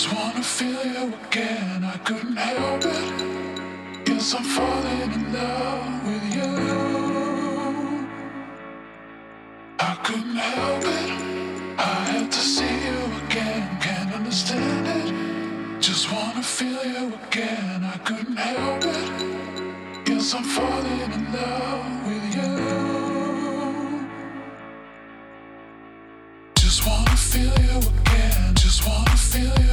just wanna feel you again. I couldn't help it. Yes, I'm falling in love with you. I couldn't help it. I had to see you again. Can't understand it. Just wanna feel you again. I couldn't help it. Yes, I'm falling in love with you. Just wanna feel you again. Just wanna feel you.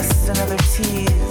Space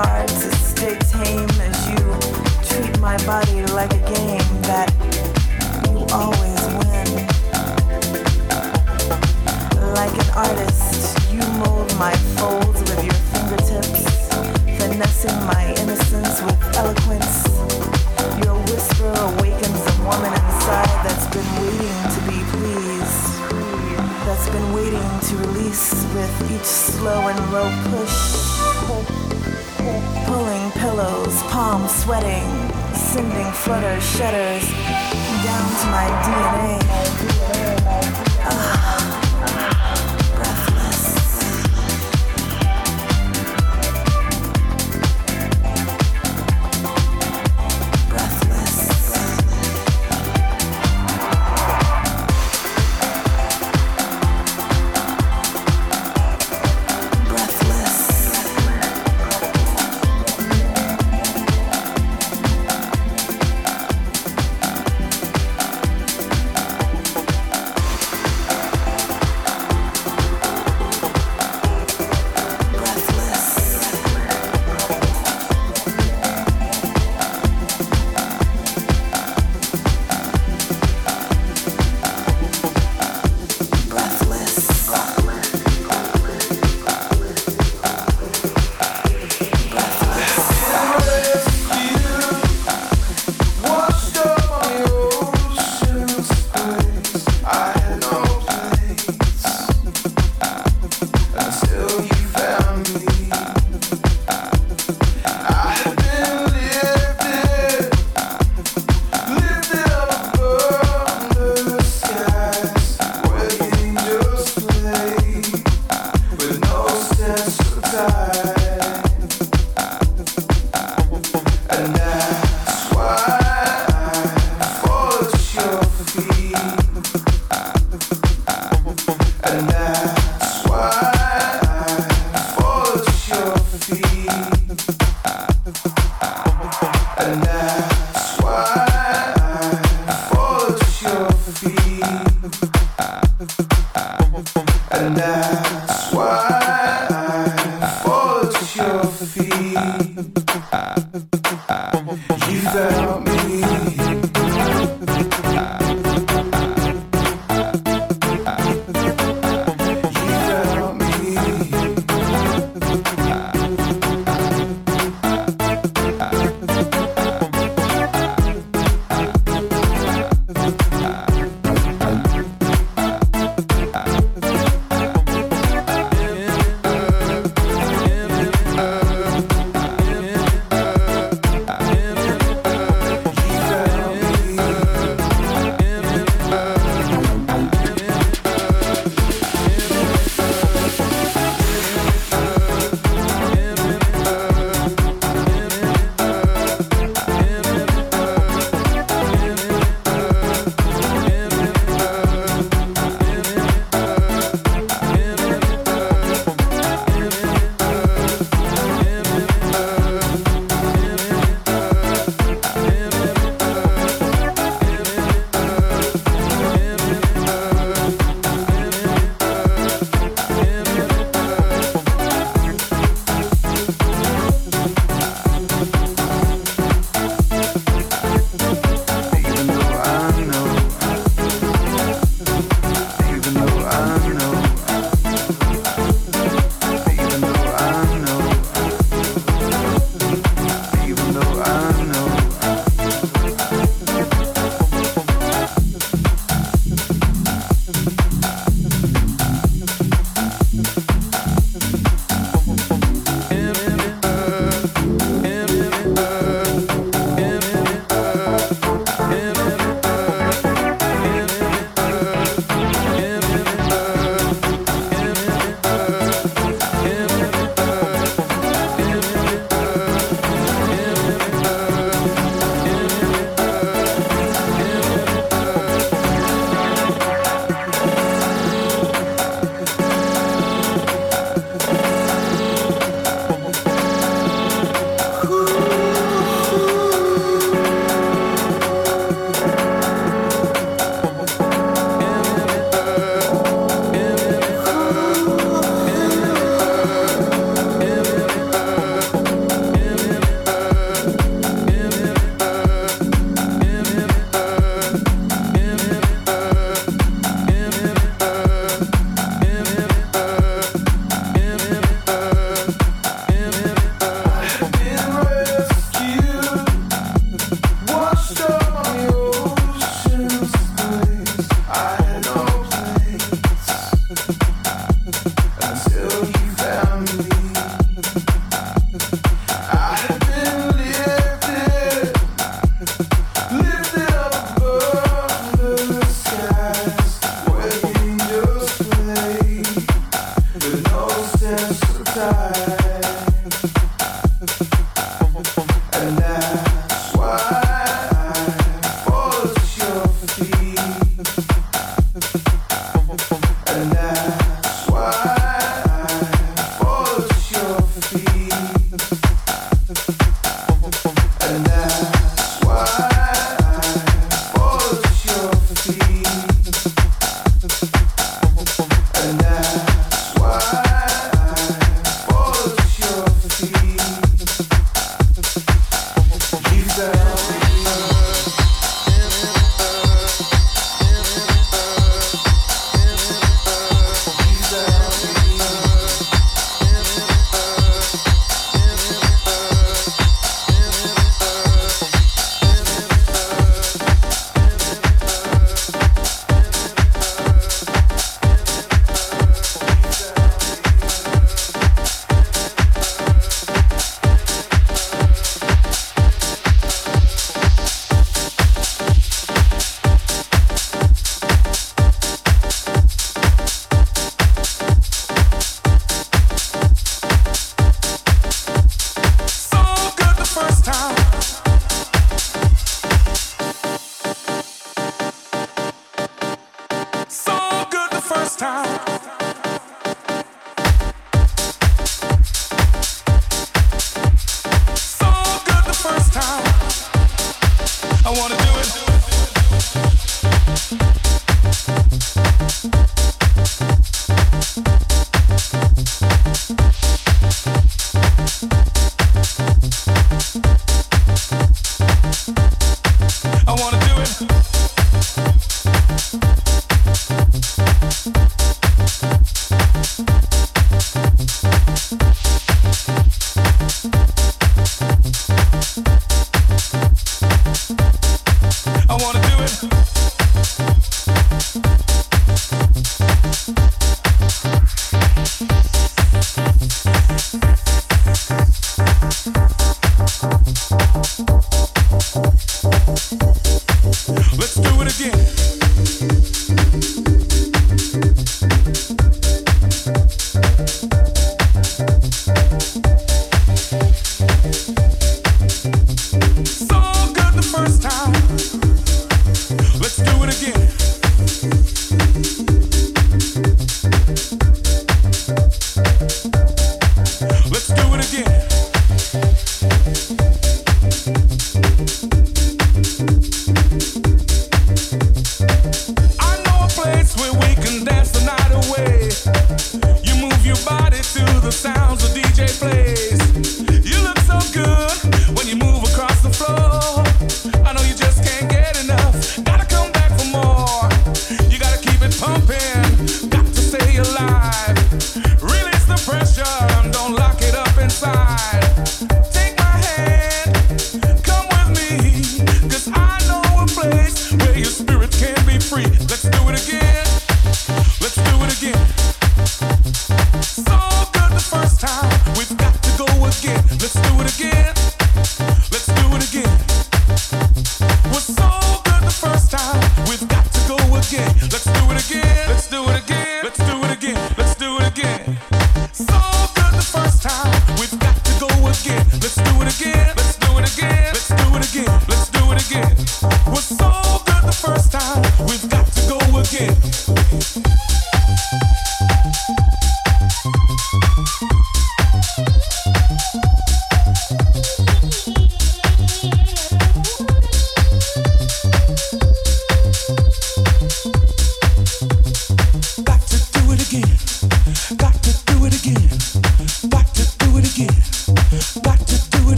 hard to stay tame as you treat my body like a game that you always win. Like an artist, you mold my folds with your fingertips, finessing my innocence with eloquence. Your whisper awakens a woman inside that's been waiting to be pleased that's been waiting to release with each slow and low push. Pillows, palms sweating, sending flutter shudders down to my DNA.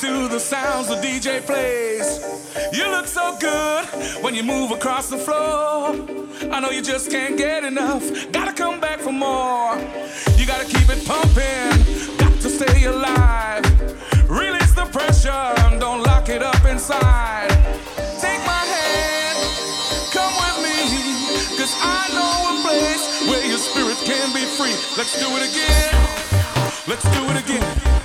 to the sounds the DJ plays. You look so good when you move across the floor. I know you just can't get enough. Gotta come back for more. You gotta keep it pumping. Got to stay alive. Release the pressure. Don't lock it up inside. Take my hand. Come with me. Cause I know a place where your spirit can be free. Let's do it again. Let's do it again.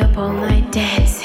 up all night dancing.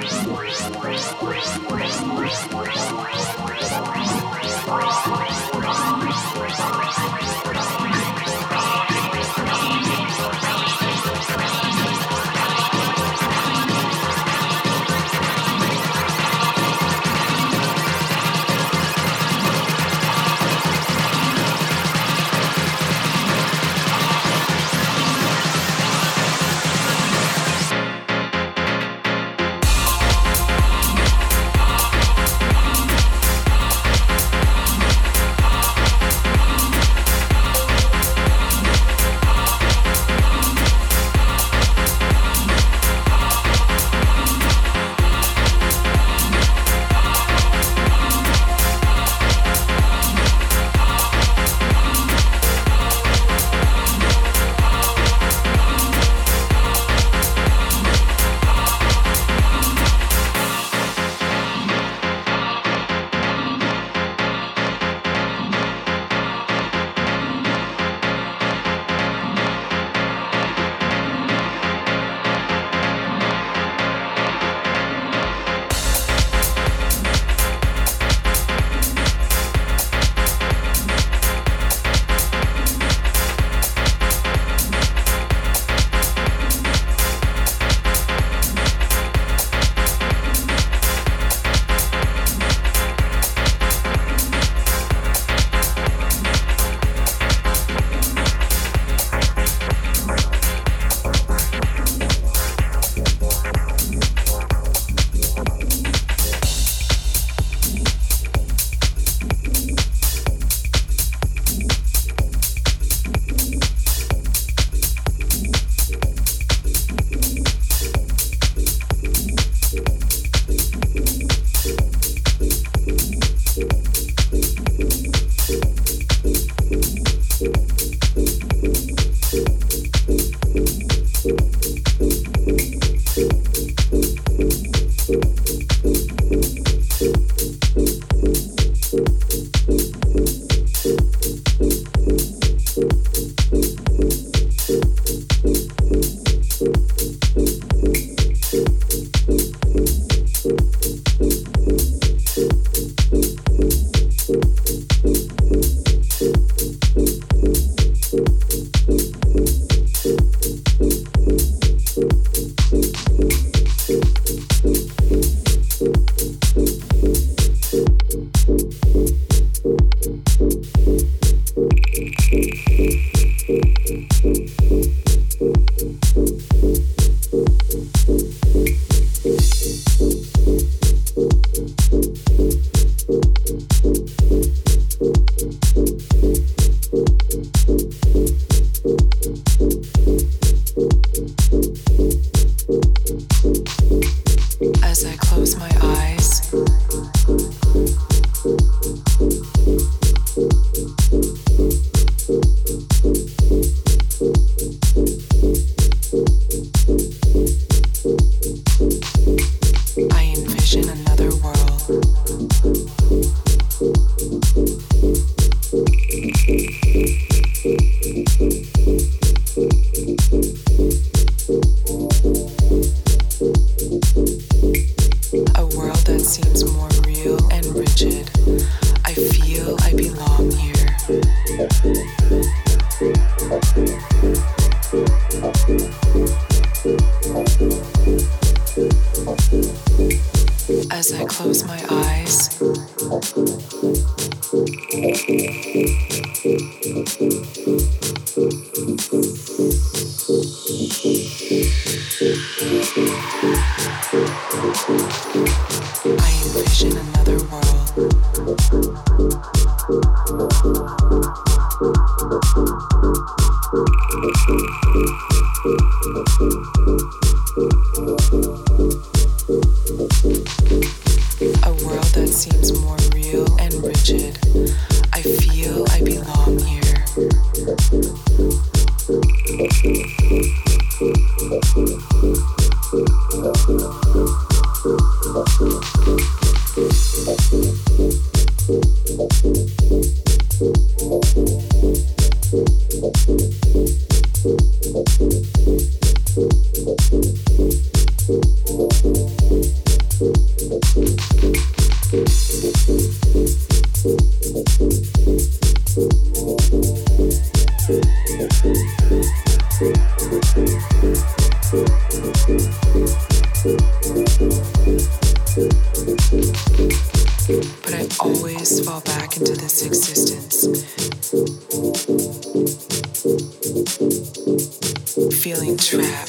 Thank But I always fall back into this existence, feeling trapped.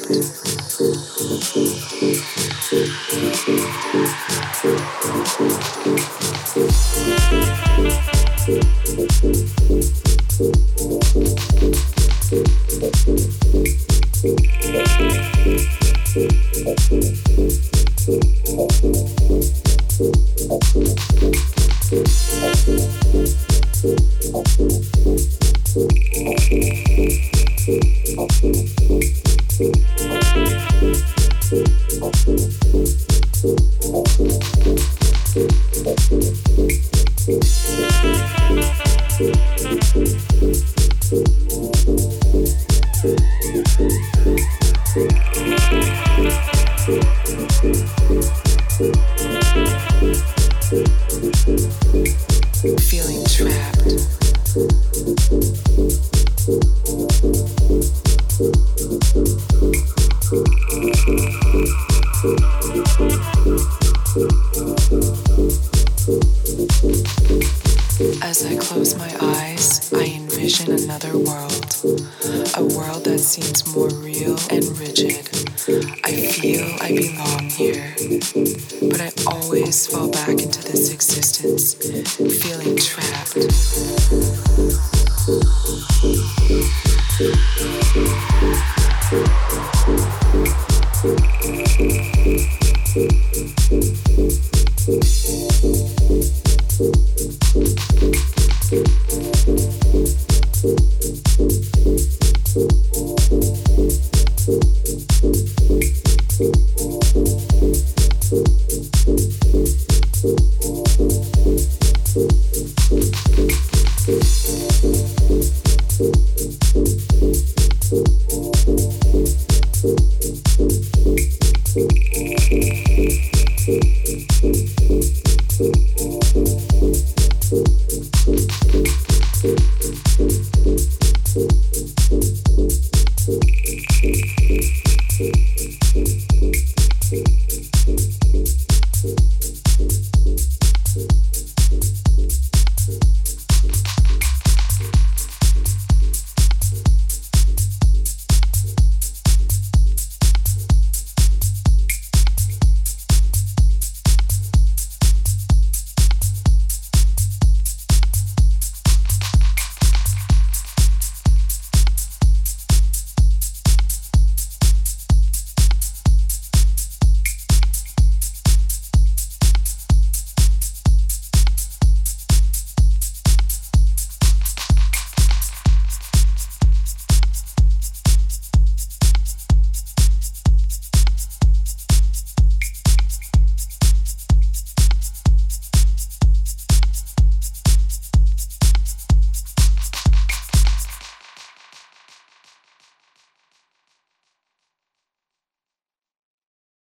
Merci.